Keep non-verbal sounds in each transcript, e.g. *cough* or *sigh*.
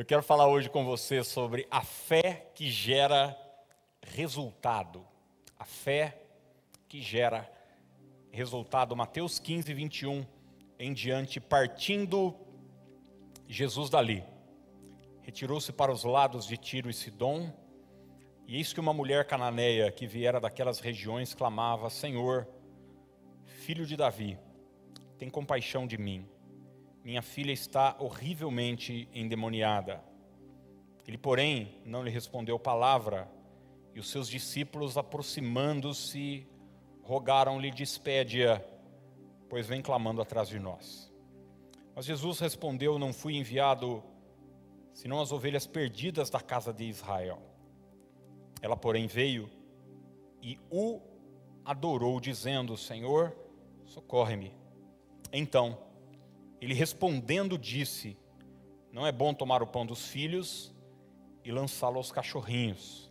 Eu quero falar hoje com você sobre a fé que gera resultado. A fé que gera resultado. Mateus 15, 21 em diante, partindo Jesus dali, retirou-se para os lados de Tiro e Sidom, e eis que uma mulher cananeia que viera daquelas regiões clamava: Senhor, filho de Davi, tem compaixão de mim minha filha está horrivelmente endemoniada. Ele, porém, não lhe respondeu palavra, e os seus discípulos, aproximando-se, rogaram-lhe: Despede-a, pois vem clamando atrás de nós. Mas Jesus respondeu: Não fui enviado senão as ovelhas perdidas da casa de Israel. Ela, porém, veio e o adorou, dizendo: Senhor, socorre-me. Então, ele respondendo disse: Não é bom tomar o pão dos filhos e lançá-lo aos cachorrinhos.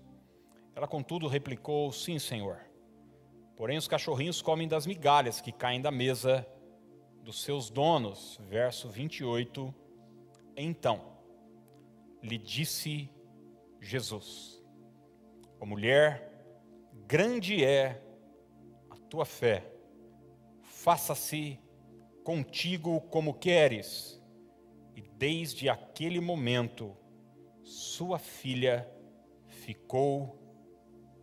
Ela, contudo, replicou: Sim, senhor. Porém, os cachorrinhos comem das migalhas que caem da mesa dos seus donos. Verso 28. Então, lhe disse Jesus: Ó mulher, grande é a tua fé, faça-se contigo como queres. E desde aquele momento, sua filha ficou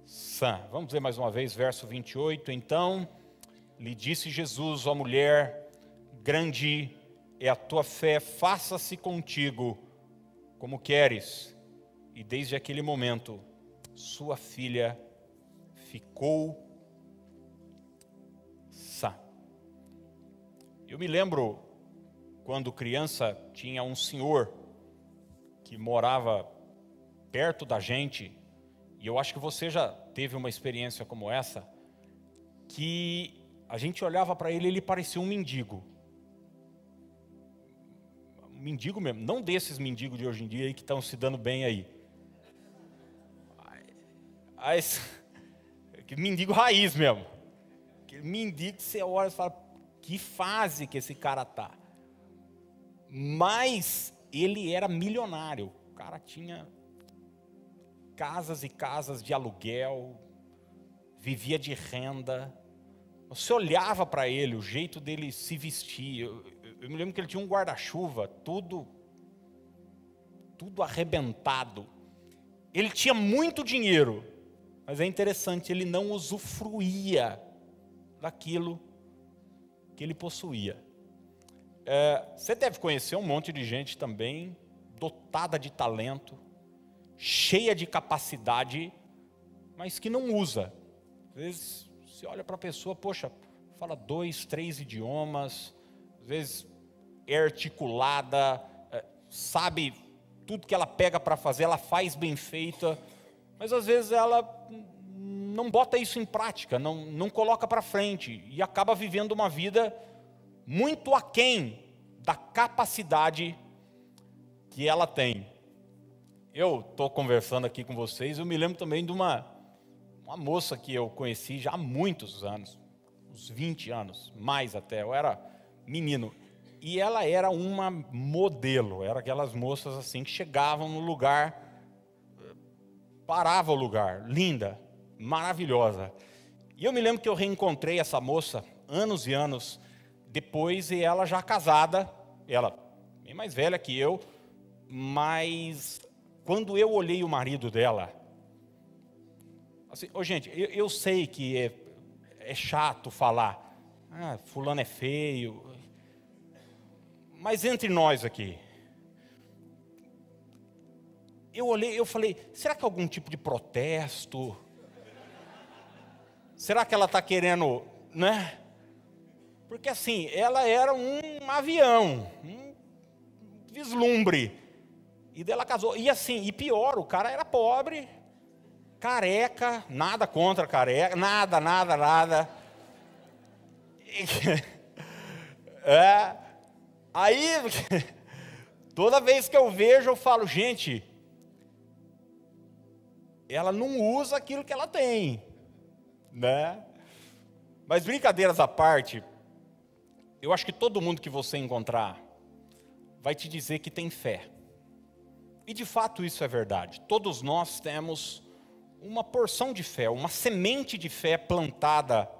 sã. Vamos dizer mais uma vez, verso 28. Então lhe disse Jesus, ó mulher, grande é a tua fé, faça-se contigo como queres. E desde aquele momento, sua filha ficou Eu me lembro quando criança tinha um senhor que morava perto da gente, e eu acho que você já teve uma experiência como essa, que a gente olhava para ele, ele parecia um mendigo. Um mendigo mesmo, não desses mendigos de hoje em dia que estão se dando bem aí. Mas, *laughs* mendigo raiz mesmo. mendigo que você olha e fala, que fase que esse cara tá. Mas ele era milionário. O cara tinha casas e casas de aluguel, vivia de renda. Você olhava para ele, o jeito dele se vestir. Eu, eu me lembro que ele tinha um guarda-chuva, tudo, tudo arrebentado. Ele tinha muito dinheiro, mas é interessante, ele não usufruía daquilo que ele possuía. É, você deve conhecer um monte de gente também dotada de talento, cheia de capacidade, mas que não usa. Às vezes você olha para a pessoa, poxa, fala dois, três idiomas, às vezes é articulada, é, sabe tudo que ela pega para fazer, ela faz bem feita, mas às vezes ela não bota isso em prática, não, não coloca para frente e acaba vivendo uma vida muito aquém da capacidade que ela tem. Eu estou conversando aqui com vocês, eu me lembro também de uma, uma moça que eu conheci já há muitos anos, uns 20 anos, mais até, eu era menino. E ela era uma modelo, era aquelas moças assim que chegavam no lugar, parava o lugar, linda, maravilhosa. E eu me lembro que eu reencontrei essa moça anos e anos depois, e ela já casada, ela bem mais velha que eu, mas quando eu olhei o marido dela, assim, oh, gente, eu, eu sei que é, é chato falar, ah, fulano é feio, mas entre nós aqui, eu olhei, eu falei, será que algum tipo de protesto? Será que ela está querendo, né? Porque assim, ela era um avião, um vislumbre. E dela casou. E assim, e pior, o cara era pobre, careca, nada contra careca, nada, nada, nada. *laughs* É, aí, *laughs* toda vez que eu vejo, eu falo, gente, ela não usa aquilo que ela tem né? Mas brincadeiras à parte, eu acho que todo mundo que você encontrar vai te dizer que tem fé. E de fato isso é verdade. Todos nós temos uma porção de fé, uma semente de fé plantada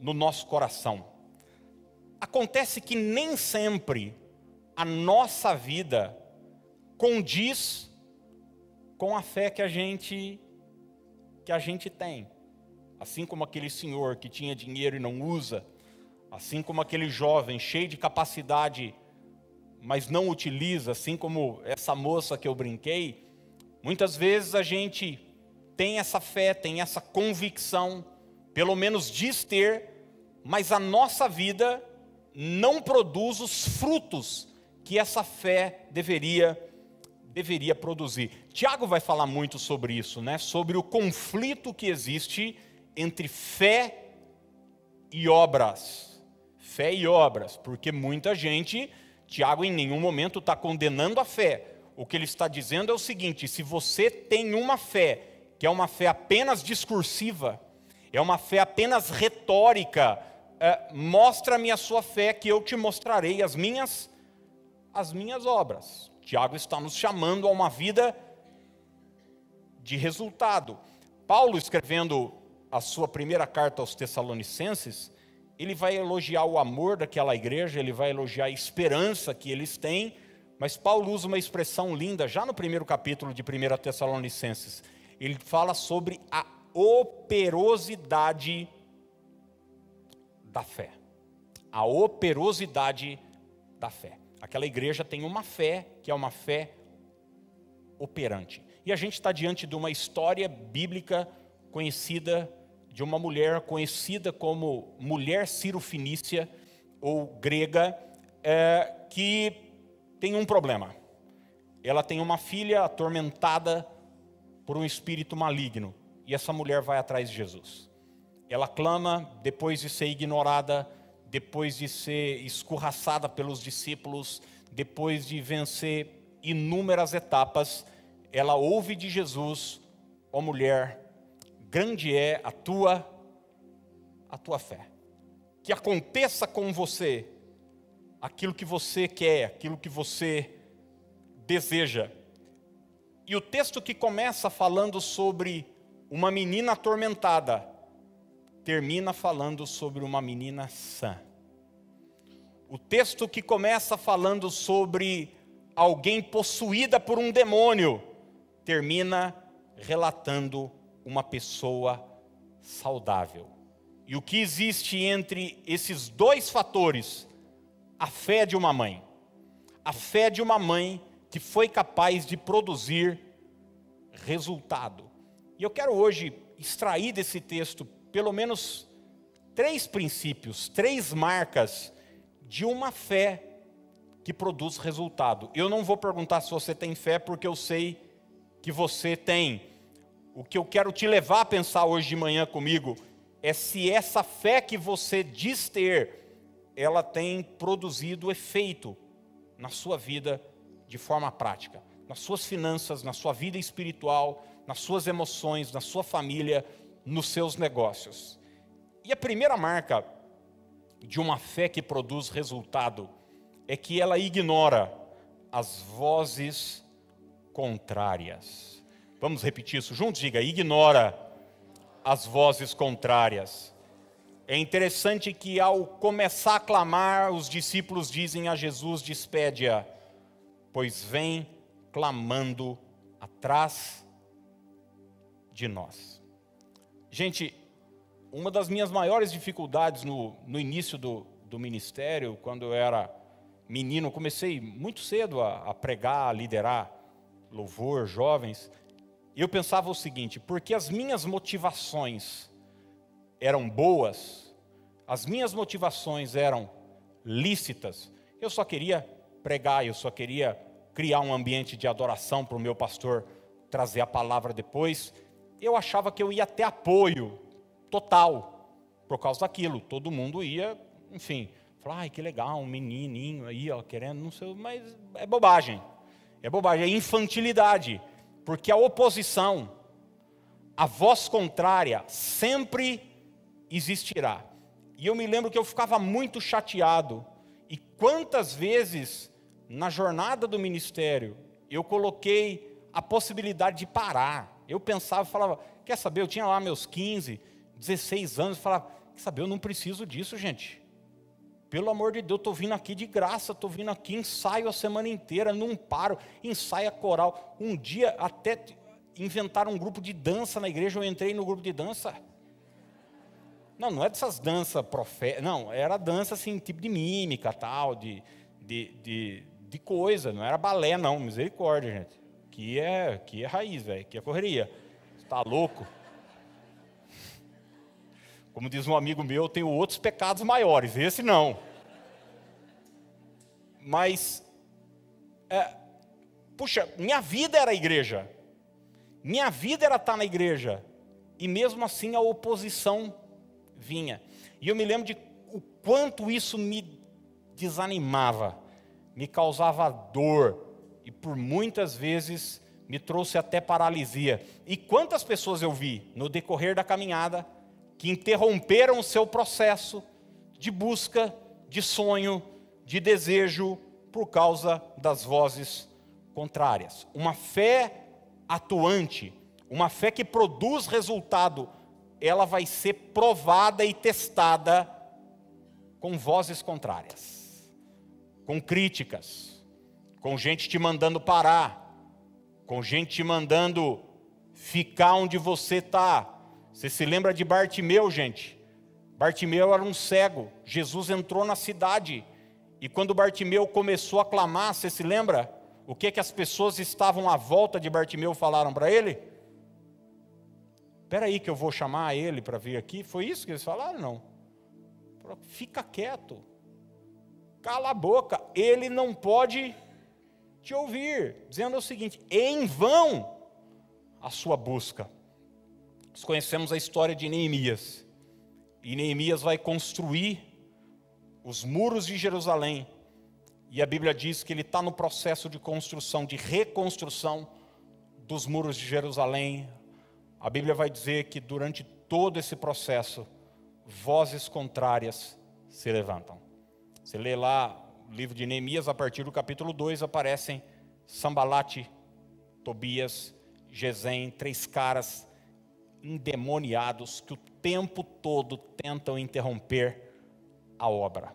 no nosso coração. Acontece que nem sempre a nossa vida condiz com a fé que a gente que a gente tem. Assim como aquele senhor que tinha dinheiro e não usa, assim como aquele jovem cheio de capacidade, mas não utiliza, assim como essa moça que eu brinquei, muitas vezes a gente tem essa fé, tem essa convicção, pelo menos diz ter, mas a nossa vida não produz os frutos que essa fé deveria deveria produzir. Tiago vai falar muito sobre isso, né? Sobre o conflito que existe entre fé e obras. Fé e obras, porque muita gente, Tiago em nenhum momento está condenando a fé. O que ele está dizendo é o seguinte: se você tem uma fé que é uma fé apenas discursiva, é uma fé apenas retórica, é, mostra-me a sua fé que eu te mostrarei as minhas as minhas obras. Tiago está nos chamando a uma vida de resultado. Paulo, escrevendo a sua primeira carta aos Tessalonicenses, ele vai elogiar o amor daquela igreja, ele vai elogiar a esperança que eles têm, mas Paulo usa uma expressão linda já no primeiro capítulo de 1 Tessalonicenses. Ele fala sobre a operosidade da fé. A operosidade da fé. Aquela igreja tem uma fé que é uma fé operante. E a gente está diante de uma história bíblica conhecida de uma mulher conhecida como mulher cirofinícia ou grega, é, que tem um problema. Ela tem uma filha atormentada por um espírito maligno. E essa mulher vai atrás de Jesus. Ela clama, depois de ser ignorada, depois de ser escorraçada pelos discípulos, depois de vencer inúmeras etapas, ela ouve de Jesus: "Ó oh mulher, grande é a tua a tua fé. Que aconteça com você aquilo que você quer, aquilo que você deseja." E o texto que começa falando sobre uma menina atormentada, termina falando sobre uma menina sã. O texto que começa falando sobre alguém possuída por um demônio, termina relatando uma pessoa saudável. E o que existe entre esses dois fatores? A fé de uma mãe. A fé de uma mãe que foi capaz de produzir resultado. E eu quero hoje extrair desse texto pelo menos três princípios, três marcas de uma fé que produz resultado. Eu não vou perguntar se você tem fé, porque eu sei que você tem. O que eu quero te levar a pensar hoje de manhã comigo é se essa fé que você diz ter, ela tem produzido efeito na sua vida de forma prática, nas suas finanças, na sua vida espiritual, nas suas emoções, na sua família, nos seus negócios. E a primeira marca de uma fé que produz resultado é que ela ignora as vozes contrárias. Vamos repetir isso juntos? Diga: ignora as vozes contrárias. É interessante que ao começar a clamar, os discípulos dizem a Jesus: despede-a, pois vem clamando atrás de nós. Gente, uma das minhas maiores dificuldades no, no início do, do ministério, quando eu era menino, comecei muito cedo a, a pregar, a liderar louvor, jovens, eu pensava o seguinte: porque as minhas motivações eram boas, as minhas motivações eram lícitas, eu só queria pregar, eu só queria criar um ambiente de adoração para o meu pastor trazer a palavra depois, eu achava que eu ia ter apoio total por causa daquilo. Todo mundo ia, enfim, falar, ai que legal, um menininho aí, ó, querendo, não sei, mas é bobagem. É bobagem, é infantilidade, porque a oposição, a voz contrária sempre existirá. E eu me lembro que eu ficava muito chateado. E quantas vezes na jornada do ministério eu coloquei a possibilidade de parar. Eu pensava, falava, quer saber, eu tinha lá meus 15, 16 anos, falava, quer saber, eu não preciso disso, gente. Pelo amor de Deus, estou vindo aqui de graça, estou vindo aqui, ensaio a semana inteira, não paro, ensaio a coral. Um dia até inventaram um grupo de dança na igreja, eu entrei no grupo de dança. Não, não é dessas danças profé, não, era dança assim, tipo de mímica, tal, de, de, de, de coisa, não era balé não, misericórdia, gente. Que é, que é raiz, velho, que é correria. Está louco? Como diz um amigo meu, eu tenho outros pecados maiores, esse não. Mas, é, puxa, minha vida era a igreja. Minha vida era estar na igreja. E mesmo assim a oposição vinha. E eu me lembro de o quanto isso me desanimava, me causava dor. E por muitas vezes me trouxe até paralisia. E quantas pessoas eu vi no decorrer da caminhada que interromperam o seu processo de busca, de sonho, de desejo, por causa das vozes contrárias. Uma fé atuante, uma fé que produz resultado, ela vai ser provada e testada com vozes contrárias, com críticas, com gente te mandando parar, com gente te mandando ficar onde você está, você se lembra de Bartimeu, gente? Bartimeu era um cego. Jesus entrou na cidade. E quando Bartimeu começou a clamar, você se lembra? O que que as pessoas estavam à volta de Bartimeu falaram para ele? Espera aí que eu vou chamar ele para vir aqui. Foi isso que eles falaram? Não. Fica quieto. Cala a boca. Ele não pode te ouvir. Dizendo o seguinte: em vão a sua busca. Conhecemos a história de Neemias. E Neemias vai construir os muros de Jerusalém. E a Bíblia diz que ele está no processo de construção, de reconstrução dos muros de Jerusalém. A Bíblia vai dizer que durante todo esse processo, vozes contrárias se levantam. Você lê lá o livro de Neemias, a partir do capítulo 2, aparecem Sambalate, Tobias, Gesem, três caras endemoniados que o tempo todo tentam interromper a obra,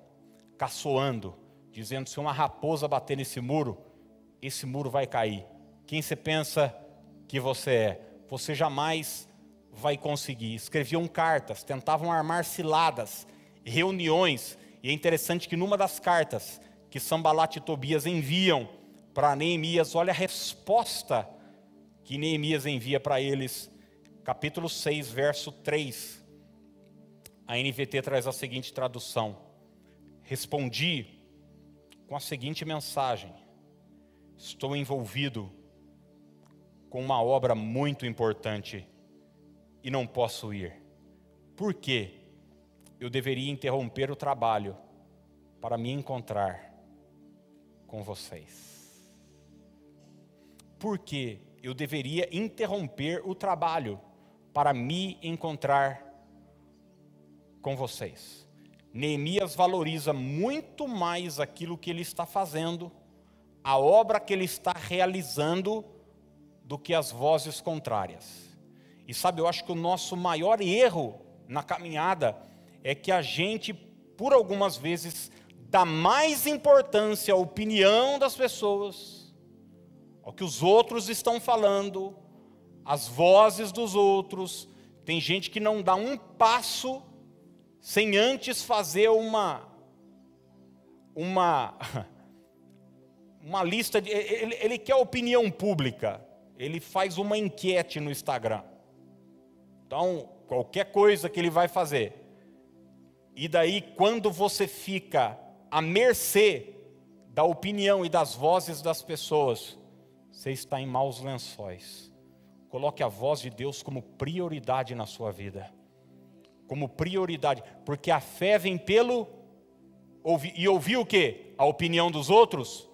caçoando, dizendo: se uma raposa bater nesse muro, esse muro vai cair. Quem você pensa que você é? Você jamais vai conseguir. Escreviam cartas, tentavam armar ciladas, reuniões, e é interessante que numa das cartas que Sambalat e Tobias enviam para Neemias, olha a resposta que Neemias envia para eles capítulo 6, verso 3. A NVT traz a seguinte tradução: Respondi com a seguinte mensagem: Estou envolvido com uma obra muito importante e não posso ir. Por quê? Eu deveria interromper o trabalho para me encontrar com vocês. Por que eu deveria interromper o trabalho para me encontrar com vocês. Neemias valoriza muito mais aquilo que ele está fazendo, a obra que ele está realizando, do que as vozes contrárias. E sabe, eu acho que o nosso maior erro na caminhada é que a gente, por algumas vezes, dá mais importância à opinião das pessoas, ao que os outros estão falando, as vozes dos outros. Tem gente que não dá um passo sem antes fazer uma uma *laughs* uma lista de ele, ele quer opinião pública. Ele faz uma enquete no Instagram. Então, qualquer coisa que ele vai fazer. E daí quando você fica à mercê da opinião e das vozes das pessoas, você está em maus lençóis. Coloque a voz de Deus como prioridade na sua vida. Como prioridade, porque a fé vem pelo ouvir, e ouvir o que? A opinião dos outros?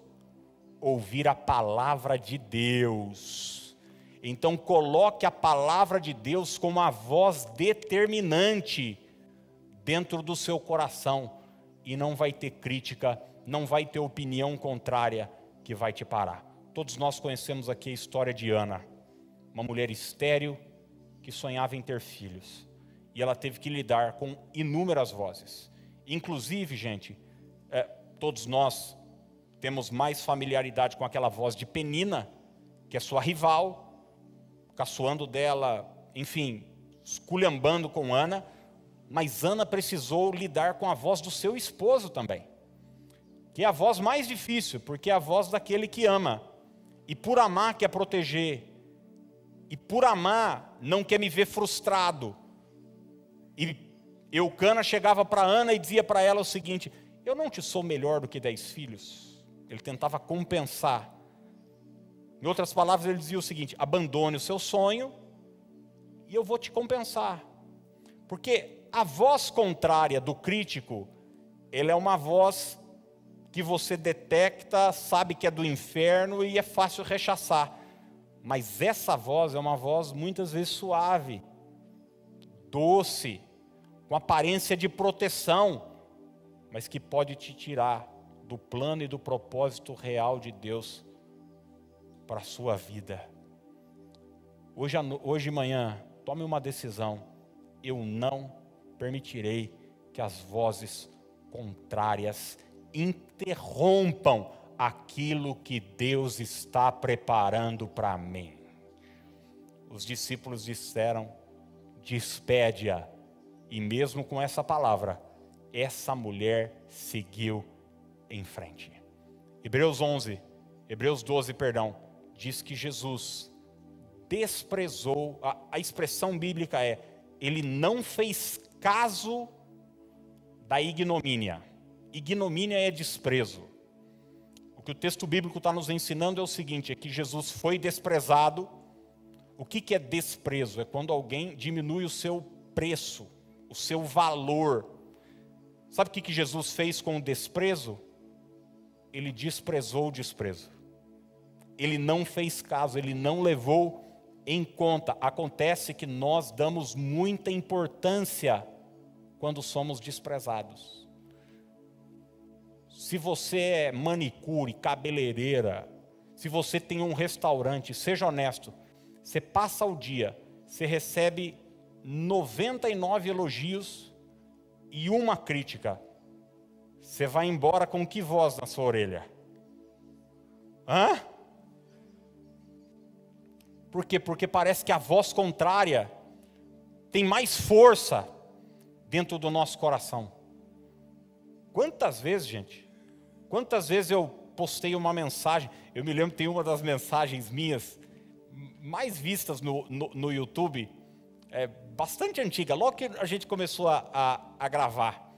Ouvir a palavra de Deus. Então coloque a palavra de Deus como a voz determinante dentro do seu coração e não vai ter crítica, não vai ter opinião contrária que vai te parar. Todos nós conhecemos aqui a história de Ana, uma mulher estéril que sonhava em ter filhos. E ela teve que lidar com inúmeras vozes. Inclusive, gente, é, todos nós temos mais familiaridade com aquela voz de Penina, que é sua rival, caçoando dela, enfim, esculhambando com Ana, mas Ana precisou lidar com a voz do seu esposo também, que é a voz mais difícil, porque é a voz daquele que ama, e por amar quer proteger, e por amar não quer me ver frustrado. E Eucana chegava para Ana e dizia para ela o seguinte: Eu não te sou melhor do que dez filhos. Ele tentava compensar. Em outras palavras, ele dizia o seguinte: abandone o seu sonho e eu vou te compensar. Porque a voz contrária do crítico, ele é uma voz que você detecta, sabe que é do inferno e é fácil rechaçar. Mas essa voz é uma voz muitas vezes suave, doce, com aparência de proteção, mas que pode te tirar do plano e do propósito real de Deus para a sua vida. Hoje, hoje de manhã, tome uma decisão. Eu não permitirei que as vozes contrárias interrompam aquilo que Deus está preparando para mim. Os discípulos disseram: despede-a. E mesmo com essa palavra, essa mulher seguiu em frente. Hebreus 11, Hebreus 12, perdão, diz que Jesus desprezou, a, a expressão bíblica é, ele não fez caso da ignomínia. Ignomínia é desprezo. Que o texto bíblico está nos ensinando é o seguinte: é que Jesus foi desprezado. O que, que é desprezo? É quando alguém diminui o seu preço, o seu valor. Sabe o que, que Jesus fez com o desprezo? Ele desprezou o desprezo. Ele não fez caso, ele não levou em conta. Acontece que nós damos muita importância quando somos desprezados. Se você é manicure, cabeleireira, se você tem um restaurante, seja honesto, você passa o dia, você recebe 99 elogios e uma crítica. Você vai embora com que voz na sua orelha? Hã? Por quê? Porque parece que a voz contrária tem mais força dentro do nosso coração. Quantas vezes, gente? Quantas vezes eu postei uma mensagem? Eu me lembro que tem uma das mensagens minhas mais vistas no, no, no YouTube, é bastante antiga, logo que a gente começou a, a, a gravar.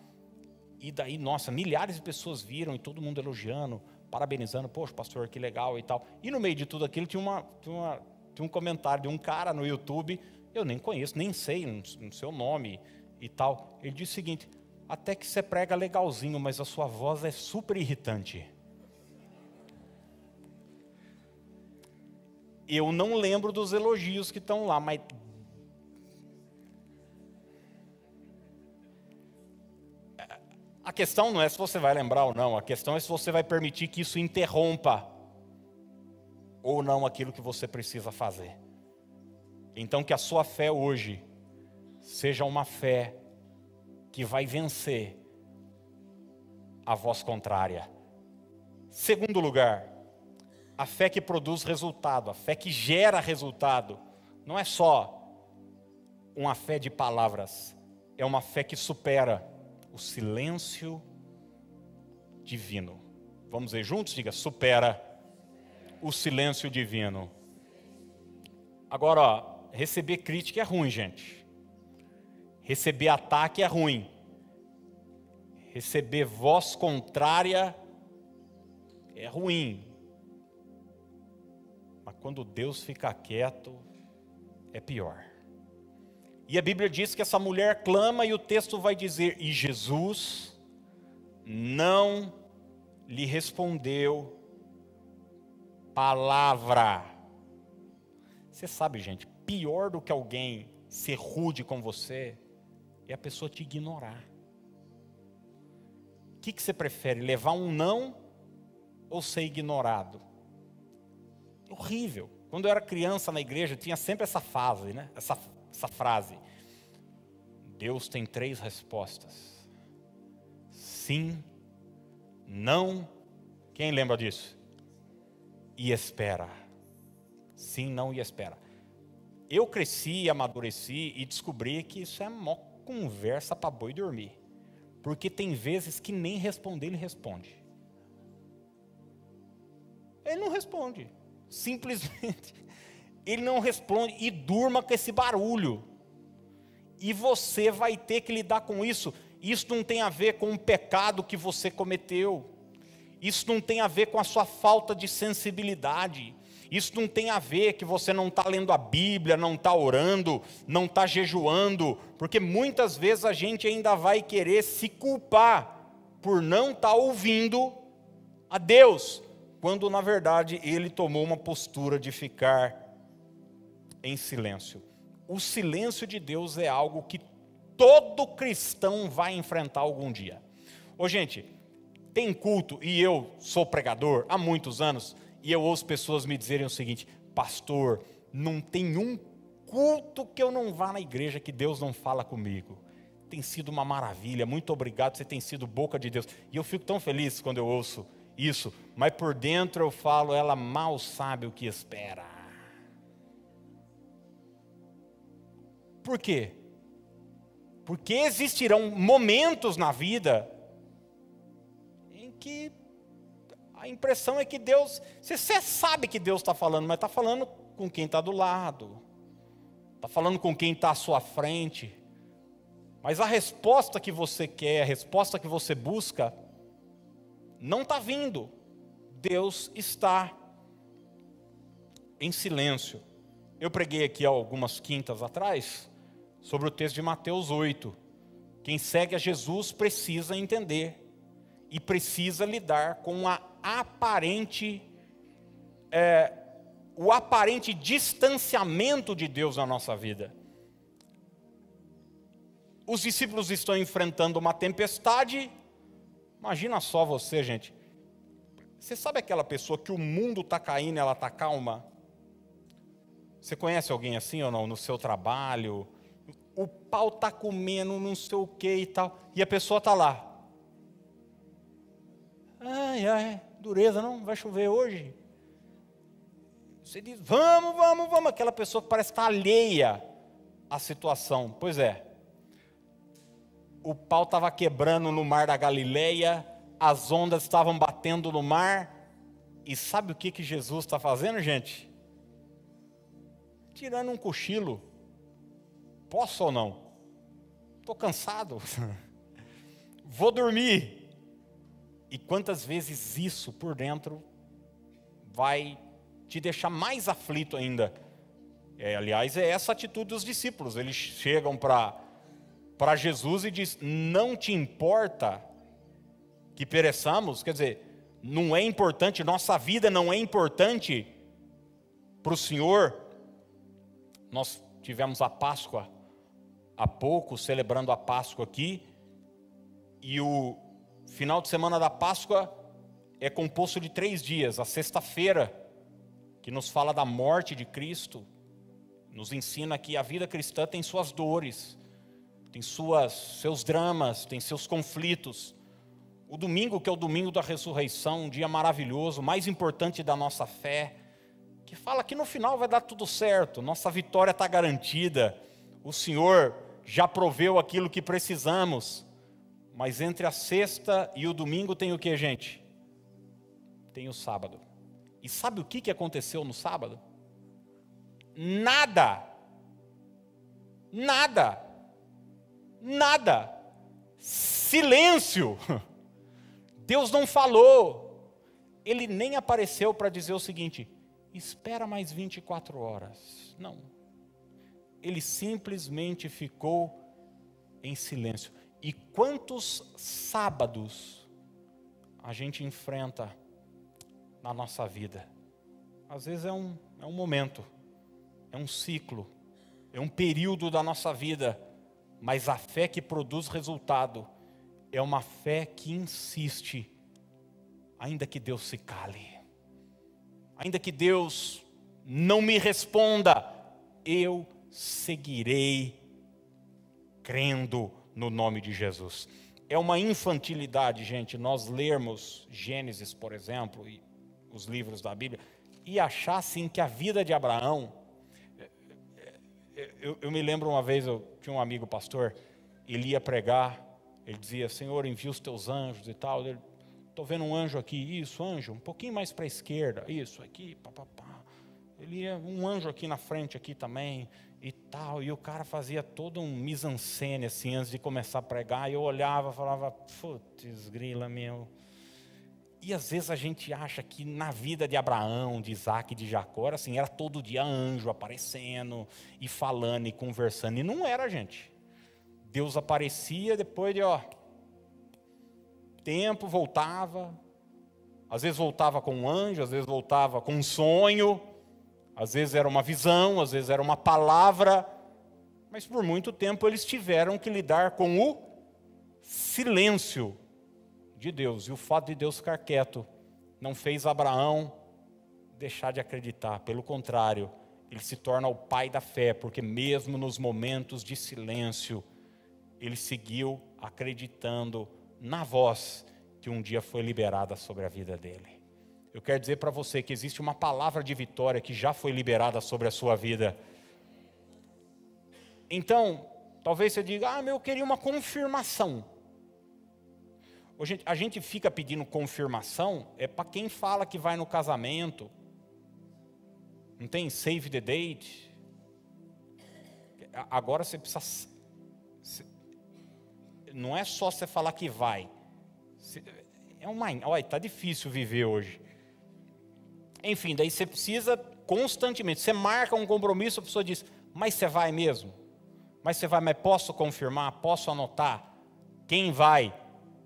E daí, nossa, milhares de pessoas viram e todo mundo elogiando, parabenizando, poxa, pastor, que legal e tal. E no meio de tudo aquilo tinha uma, tinha uma tinha um comentário de um cara no YouTube, eu nem conheço, nem sei o seu nome e tal. Ele disse o seguinte: até que você prega legalzinho, mas a sua voz é super irritante. Eu não lembro dos elogios que estão lá, mas A questão não é se você vai lembrar ou não, a questão é se você vai permitir que isso interrompa ou não aquilo que você precisa fazer. Então, que a sua fé hoje seja uma fé que vai vencer a voz contrária. Segundo lugar, a fé que produz resultado, a fé que gera resultado, não é só uma fé de palavras, é uma fé que supera o silêncio divino. Vamos ver juntos? Diga, supera o silêncio divino. Agora, ó, receber crítica é ruim, gente. Receber ataque é ruim. Receber voz contrária é ruim. Mas quando Deus fica quieto, é pior. E a Bíblia diz que essa mulher clama e o texto vai dizer: E Jesus não lhe respondeu palavra. Você sabe, gente, pior do que alguém ser rude com você é a pessoa te ignorar. O que, que você prefere, levar um não ou ser ignorado? Horrível. Quando eu era criança na igreja, tinha sempre essa fase, né? essa, essa frase. Deus tem três respostas: sim, não, quem lembra disso? E espera. Sim, não e espera. Eu cresci, amadureci e descobri que isso é mó conversa para boi dormir. Porque tem vezes que nem responder ele responde. Ele não responde. Simplesmente. *laughs* Ele não responde e durma com esse barulho. E você vai ter que lidar com isso. Isso não tem a ver com o pecado que você cometeu. Isso não tem a ver com a sua falta de sensibilidade. Isso não tem a ver que você não está lendo a Bíblia, não está orando, não está jejuando, porque muitas vezes a gente ainda vai querer se culpar por não estar tá ouvindo a Deus, quando na verdade ele tomou uma postura de ficar em silêncio. O silêncio de Deus é algo que todo cristão vai enfrentar algum dia. Ô gente, tem culto e eu sou pregador há muitos anos e eu ouço pessoas me dizerem o seguinte: Pastor, não tem um culto que eu não vá na igreja que Deus não fala comigo. Tem sido uma maravilha, muito obrigado, você tem sido boca de Deus. E eu fico tão feliz quando eu ouço isso, mas por dentro eu falo, ela mal sabe o que espera. Por quê? Porque existirão momentos na vida em que a impressão é que Deus, você sabe que Deus está falando, mas está falando com quem está do lado, está falando com quem está à sua frente. Mas a resposta que você quer, a resposta que você busca, não está vindo. Deus está em silêncio. Eu preguei aqui algumas quintas atrás sobre o texto de Mateus 8. Quem segue a Jesus precisa entender e precisa lidar com a aparente, é, o aparente distanciamento de Deus na nossa vida. Os discípulos estão enfrentando uma tempestade. Imagina só você, gente. Você sabe aquela pessoa que o mundo está caindo ela está calma? Você conhece alguém assim ou não? No seu trabalho, o pau está comendo, não sei o que e tal, e a pessoa está lá. Ai, ai, dureza, não vai chover hoje. Você diz, vamos, vamos, vamos. Aquela pessoa que parece estar alheia à situação. Pois é. O pau estava quebrando no mar da Galileia, as ondas estavam batendo no mar. E sabe o que, que Jesus está fazendo, gente? Tirando um cochilo. Posso ou não? Estou cansado. *laughs* Vou dormir. E quantas vezes isso por dentro vai te deixar mais aflito ainda? É, aliás, é essa atitude dos discípulos. Eles chegam para Jesus e diz: Não te importa que pereçamos? Quer dizer, não é importante, nossa vida não é importante para o Senhor. Nós tivemos a Páscoa há pouco, celebrando a Páscoa aqui, e o final de semana da Páscoa é composto de três dias. A sexta-feira, que nos fala da morte de Cristo, nos ensina que a vida cristã tem suas dores, tem suas, seus dramas, tem seus conflitos. O domingo, que é o domingo da ressurreição, um dia maravilhoso, mais importante da nossa fé, que fala que no final vai dar tudo certo, nossa vitória está garantida, o Senhor já proveu aquilo que precisamos. Mas entre a sexta e o domingo tem o que, gente? Tem o sábado. E sabe o que, que aconteceu no sábado? Nada. Nada. Nada. Silêncio. *laughs* Deus não falou. Ele nem apareceu para dizer o seguinte: espera mais 24 horas. Não. Ele simplesmente ficou em silêncio. E quantos sábados a gente enfrenta na nossa vida? Às vezes é um, é um momento, é um ciclo, é um período da nossa vida, mas a fé que produz resultado é uma fé que insiste, ainda que Deus se cale, ainda que Deus não me responda, eu seguirei crendo no nome de Jesus. É uma infantilidade, gente, nós lermos Gênesis, por exemplo, e os livros da Bíblia, e achar assim que a vida de Abraão. Eu, eu me lembro uma vez, eu tinha um amigo pastor, ele ia pregar, ele dizia: Senhor, envia os teus anjos e tal. Estou vendo um anjo aqui, isso, anjo, um pouquinho mais para a esquerda, isso, aqui, papapá. Ele ia, um anjo aqui na frente, aqui também, e tal. E o cara fazia todo um mise-en-scène, assim, antes de começar a pregar. E eu olhava falava, putz, grila, meu. E às vezes a gente acha que na vida de Abraão, de Isaac, de Jacó, assim, era todo dia anjo aparecendo e falando e conversando. E não era, gente. Deus aparecia depois de, ó, tempo, voltava. Às vezes voltava com um anjo, às vezes voltava com um sonho. Às vezes era uma visão, às vezes era uma palavra, mas por muito tempo eles tiveram que lidar com o silêncio de Deus. E o fato de Deus ficar quieto não fez Abraão deixar de acreditar, pelo contrário, ele se torna o pai da fé, porque mesmo nos momentos de silêncio, ele seguiu acreditando na voz que um dia foi liberada sobre a vida dele. Eu quero dizer para você que existe uma palavra de vitória que já foi liberada sobre a sua vida. Então, talvez você diga: Ah, eu queria uma confirmação. A gente fica pedindo confirmação, é para quem fala que vai no casamento. Não tem save the date. Agora você precisa. Não é só você falar que vai. É uma. Olha, está difícil viver hoje. Enfim, daí você precisa constantemente. Você marca um compromisso, a pessoa diz: Mas você vai mesmo? Mas você vai, mas posso confirmar? Posso anotar? Quem vai?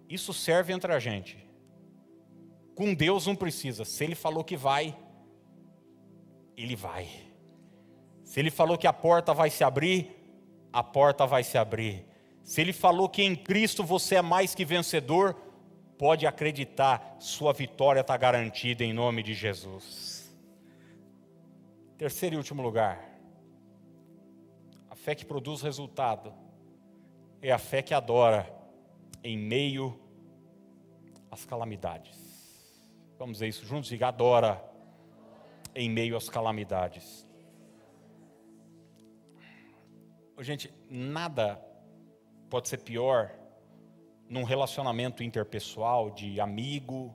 Isso serve entre a gente. Com Deus não precisa. Se Ele falou que vai, Ele vai. Se Ele falou que a porta vai se abrir, a porta vai se abrir. Se Ele falou que em Cristo você é mais que vencedor, pode acreditar, sua vitória está garantida em nome de Jesus. Terceiro e último lugar, a fé que produz resultado é a fé que adora em meio às calamidades. Vamos ver isso juntos? Diga, adora em meio às calamidades. Gente, nada pode ser pior num relacionamento interpessoal de amigo,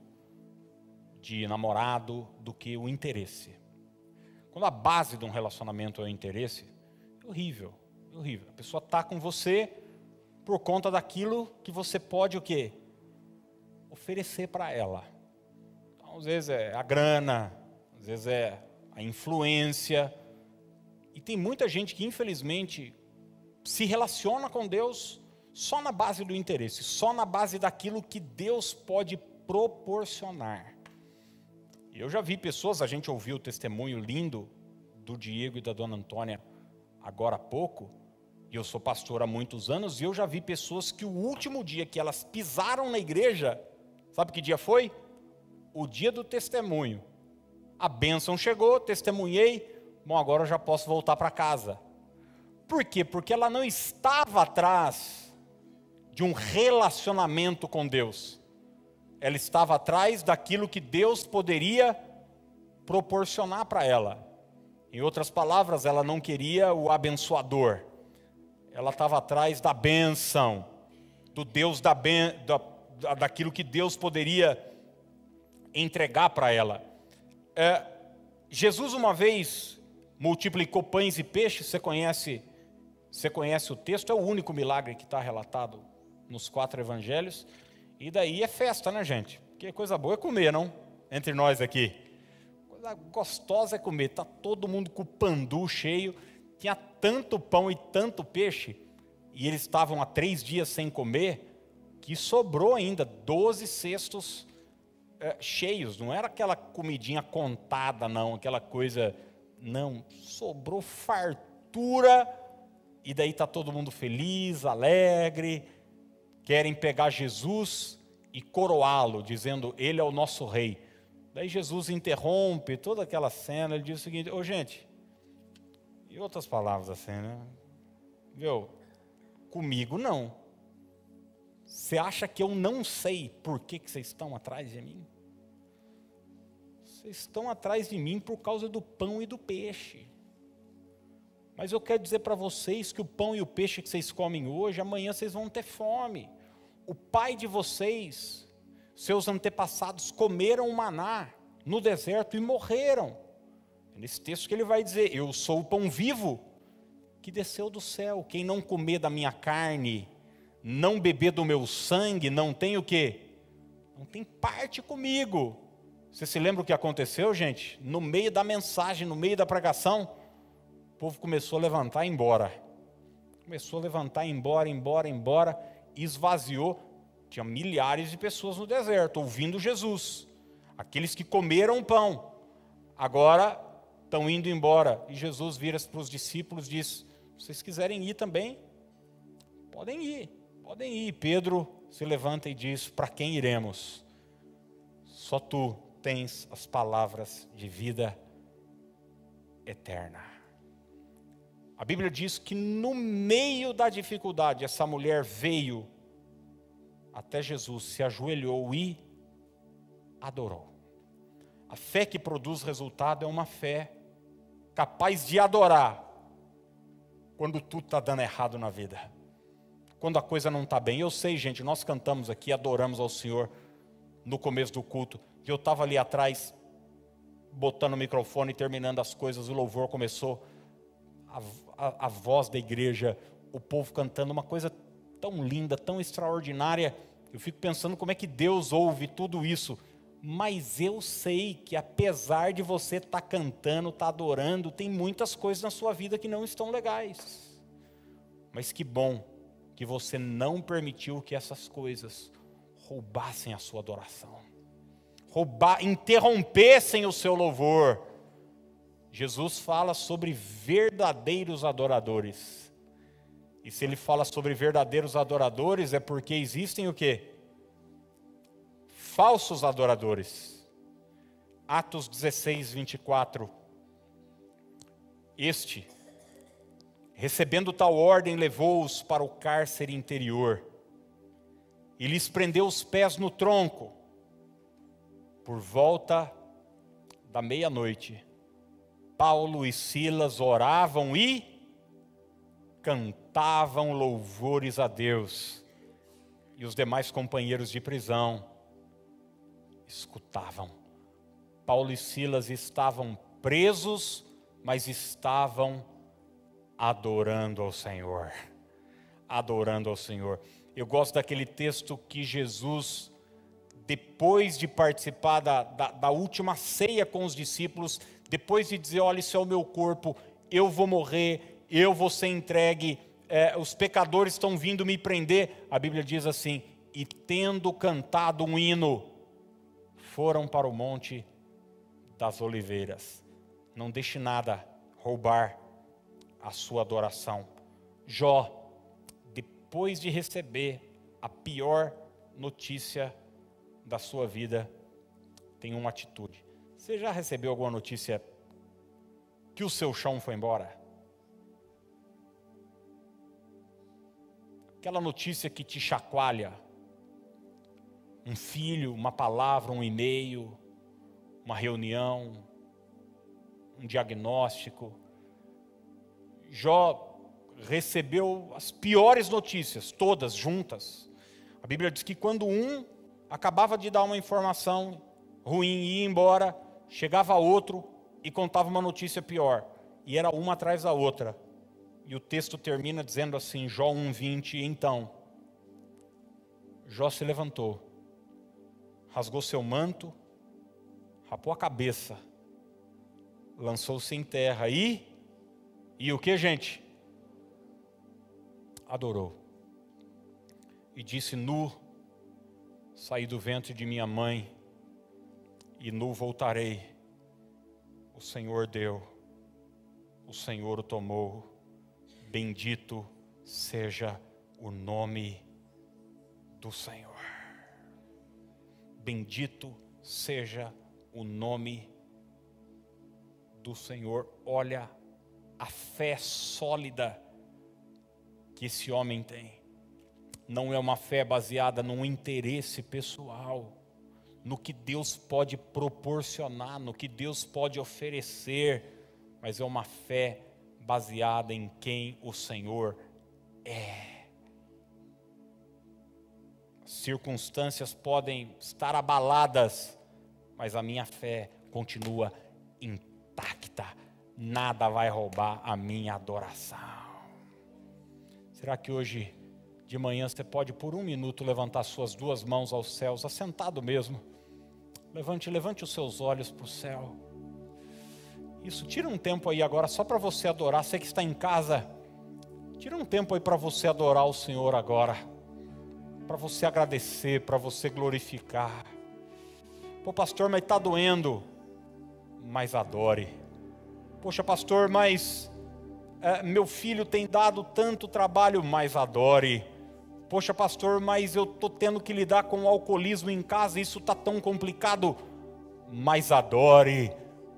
de namorado, do que o interesse. Quando a base de um relacionamento é o interesse, é horrível, é horrível. A pessoa está com você por conta daquilo que você pode o quê? Oferecer para ela. Então, às vezes é a grana, às vezes é a influência. E tem muita gente que infelizmente se relaciona com Deus só na base do interesse, só na base daquilo que Deus pode proporcionar. Eu já vi pessoas, a gente ouviu o testemunho lindo do Diego e da dona Antônia agora há pouco, e eu sou pastor há muitos anos, e eu já vi pessoas que o último dia que elas pisaram na igreja, sabe que dia foi? O dia do testemunho. A bênção chegou, testemunhei, bom, agora eu já posso voltar para casa. Por quê? Porque ela não estava atrás de um relacionamento com Deus. Ela estava atrás daquilo que Deus poderia proporcionar para ela. Em outras palavras, ela não queria o abençoador. Ela estava atrás da bênção, do Deus da, ben, da daquilo que Deus poderia entregar para ela. É, Jesus uma vez multiplicou pães e peixes. Você conhece? Você conhece o texto? É o único milagre que está relatado nos quatro evangelhos. E daí é festa, né, gente? Porque coisa boa é comer, não? Entre nós aqui. Coisa gostosa é comer. Tá todo mundo com o pandu cheio. Tinha tanto pão e tanto peixe. E eles estavam há três dias sem comer. Que sobrou ainda 12 cestos é, cheios. Não era aquela comidinha contada, não. Aquela coisa. Não. Sobrou fartura. E daí está todo mundo feliz, alegre querem pegar Jesus e coroá-lo, dizendo: Ele é o nosso rei. Daí Jesus interrompe toda aquela cena, ele diz o seguinte: Ô gente, e outras palavras assim, né? Viu? Comigo não. Você acha que eu não sei por que, que vocês estão atrás de mim? Vocês estão atrás de mim por causa do pão e do peixe. Mas eu quero dizer para vocês que o pão e o peixe que vocês comem hoje, amanhã vocês vão ter fome. O pai de vocês, seus antepassados, comeram maná no deserto e morreram. É nesse texto que ele vai dizer: Eu sou o pão vivo que desceu do céu. Quem não comer da minha carne, não beber do meu sangue, não tem o quê? Não tem parte comigo. Você se lembra o que aconteceu, gente? No meio da mensagem, no meio da pregação, o povo começou a levantar e embora. Começou a levantar, embora, embora, embora, esvaziou. Tinha milhares de pessoas no deserto ouvindo Jesus. Aqueles que comeram pão, agora estão indo embora. E Jesus vira para os discípulos e diz: Se vocês quiserem ir também, podem ir, podem ir. Pedro se levanta e diz: Para quem iremos? Só tu tens as palavras de vida eterna. A Bíblia diz que no meio da dificuldade, essa mulher veio até Jesus, se ajoelhou e adorou. A fé que produz resultado é uma fé capaz de adorar quando tudo está dando errado na vida, quando a coisa não está bem. Eu sei, gente, nós cantamos aqui, adoramos ao Senhor no começo do culto, e eu estava ali atrás, botando o microfone e terminando as coisas, o louvor começou, a, a, a voz da igreja, o povo cantando, uma coisa tão linda, tão extraordinária. Eu fico pensando como é que Deus ouve tudo isso. Mas eu sei que apesar de você estar tá cantando, estar tá adorando, tem muitas coisas na sua vida que não estão legais. Mas que bom que você não permitiu que essas coisas roubassem a sua adoração roubar, interrompessem o seu louvor. Jesus fala sobre verdadeiros adoradores. E se ele fala sobre verdadeiros adoradores, é porque existem o quê? Falsos adoradores. Atos 16, 24. Este, recebendo tal ordem, levou-os para o cárcere interior e lhes prendeu os pés no tronco por volta da meia-noite, Paulo e Silas oravam e cantavam louvores a Deus. E os demais companheiros de prisão escutavam. Paulo e Silas estavam presos, mas estavam adorando ao Senhor. Adorando ao Senhor. Eu gosto daquele texto que Jesus depois de participar da, da, da, última ceia com os discípulos, depois de dizer: olha, isso é o meu corpo, eu vou morrer, eu vou ser entregue, é, os pecadores estão vindo me prender. A Bíblia diz assim: e tendo cantado um hino, foram para o Monte das Oliveiras. Não deixe nada roubar a sua adoração. Jó, depois de receber a pior notícia da sua vida tem uma atitude. Você já recebeu alguma notícia que o seu chão foi embora? Aquela notícia que te chacoalha. Um filho, uma palavra, um e-mail, uma reunião, um diagnóstico. Jó recebeu as piores notícias, todas juntas. A Bíblia diz que quando um acabava de dar uma informação ruim e ia embora, chegava outro e contava uma notícia pior. E era uma atrás da outra. E o texto termina dizendo assim, Jó 1:20, então Jó se levantou, rasgou seu manto, rapou a cabeça, lançou-se em terra e e o que, gente? Adorou. E disse nu Saí do ventre de minha mãe e nu voltarei. O Senhor deu, o Senhor o tomou. Bendito seja o nome do Senhor. Bendito seja o nome do Senhor. Olha a fé sólida que esse homem tem. Não é uma fé baseada num interesse pessoal, no que Deus pode proporcionar, no que Deus pode oferecer, mas é uma fé baseada em quem o Senhor é. Circunstâncias podem estar abaladas, mas a minha fé continua intacta. Nada vai roubar a minha adoração. Será que hoje de manhã você pode por um minuto levantar suas duas mãos aos céus, assentado mesmo? Levante, levante os seus olhos para o céu. Isso, tira um tempo aí agora só para você adorar. Você que está em casa, tira um tempo aí para você adorar o Senhor agora, para você agradecer, para você glorificar. Pô, pastor, mas está doendo. Mas adore. Poxa, pastor, mas é, meu filho tem dado tanto trabalho, mas adore. Poxa, pastor, mas eu estou tendo que lidar com o alcoolismo em casa, isso está tão complicado. Mas adore.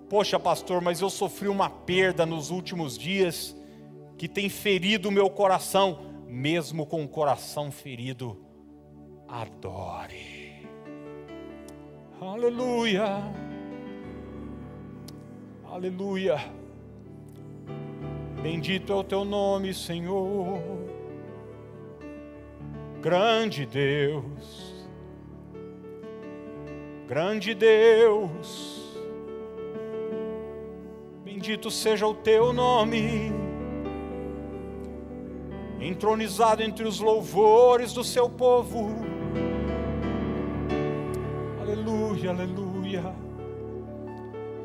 Poxa, pastor, mas eu sofri uma perda nos últimos dias que tem ferido o meu coração. Mesmo com o coração ferido, adore. Aleluia. Aleluia. Bendito é o teu nome, Senhor grande Deus, grande Deus, bendito seja o teu nome, entronizado entre os louvores do seu povo. Aleluia, aleluia.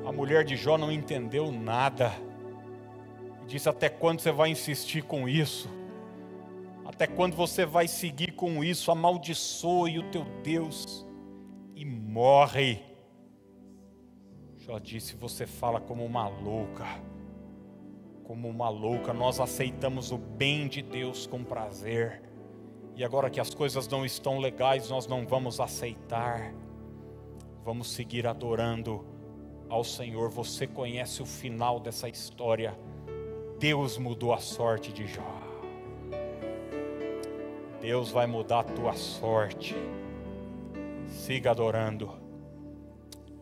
A mulher de Jó não entendeu nada. Disse: Até quando você vai insistir com isso? Até quando você vai seguir com isso? Amaldiçoe o teu Deus e morre. Jó disse: Você fala como uma louca, como uma louca. Nós aceitamos o bem de Deus com prazer, e agora que as coisas não estão legais, nós não vamos aceitar. Vamos seguir adorando ao Senhor. Você conhece o final dessa história. Deus mudou a sorte de Jó. Deus vai mudar a tua sorte. Siga adorando.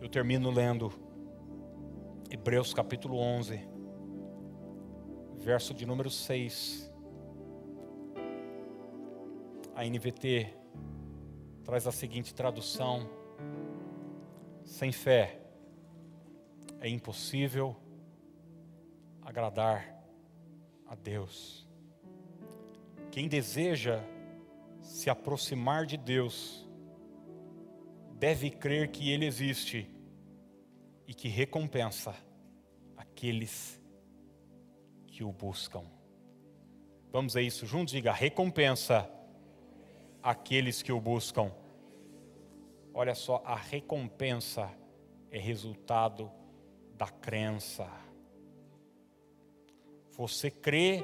Eu termino lendo Hebreus capítulo 11, verso de número 6. A NVT traz a seguinte tradução: Sem fé é impossível agradar a Deus. Quem deseja se aproximar de Deus, deve crer que Ele existe e que recompensa aqueles que o buscam. Vamos a isso juntos? Diga: recompensa aqueles que o buscam. Olha só, a recompensa é resultado da crença. Você crê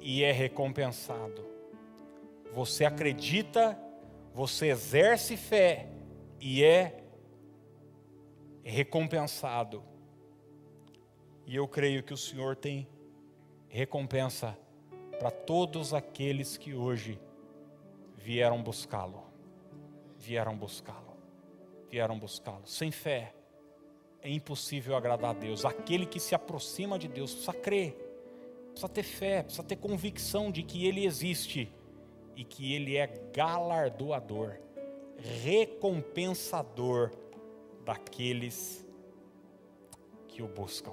e é recompensado. Você acredita, você exerce fé e é recompensado. E eu creio que o Senhor tem recompensa para todos aqueles que hoje vieram buscá-lo. Vieram buscá-lo. Vieram buscá-lo. Sem fé é impossível agradar a Deus. Aquele que se aproxima de Deus precisa crer, precisa ter fé, precisa ter convicção de que Ele existe e que Ele é galardoador, recompensador daqueles que o buscam.